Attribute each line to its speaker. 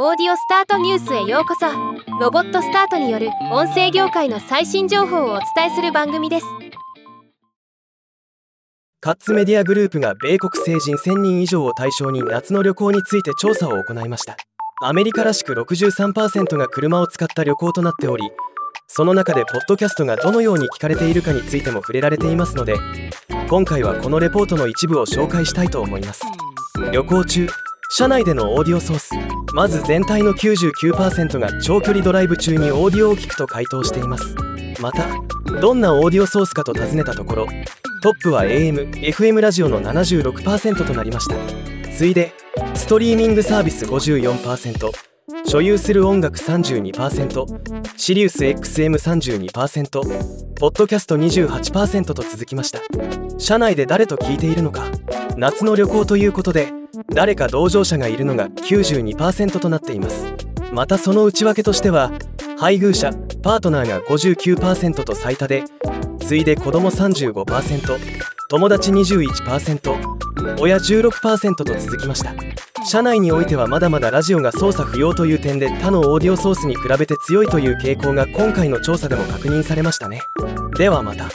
Speaker 1: オーディオスタートニュースへようこそ。ロボットスタートによる音声業界の最新情報をお伝えする番組です。
Speaker 2: カッツメディアグループが米国成人1000人以上を対象に夏の旅行について調査を行いました。アメリカらしく63%が車を使った旅行となっておりその中でポッドキャストがどのように聞かれているかについても触れられていますので今回はこのレポートの一部を紹介したいと思います。旅行中車内でのオーディオソース。まず全体の99%が長距離ドライブ中にオーディオを聞くと回答しています。またどんなオーディオソースかと尋ねたところトップは AM、FM ラジオの76%となりました。次いでストリーミングサービス54%所有する音楽32%シリウス XM32% ポッドキャスト28%と続きました。車内で誰と聞いているのか夏の旅行ということで誰か同乗者がいるのが92%となっています。またその内訳としては配偶者パートナーが59%と最多で次いで子供35%友達21%親16%と続きました。社内においてはまだまだラジオが操作不要という点で他のオーディオソースに比べて強いという傾向が今回の調査でも確認されましたね。ではまた。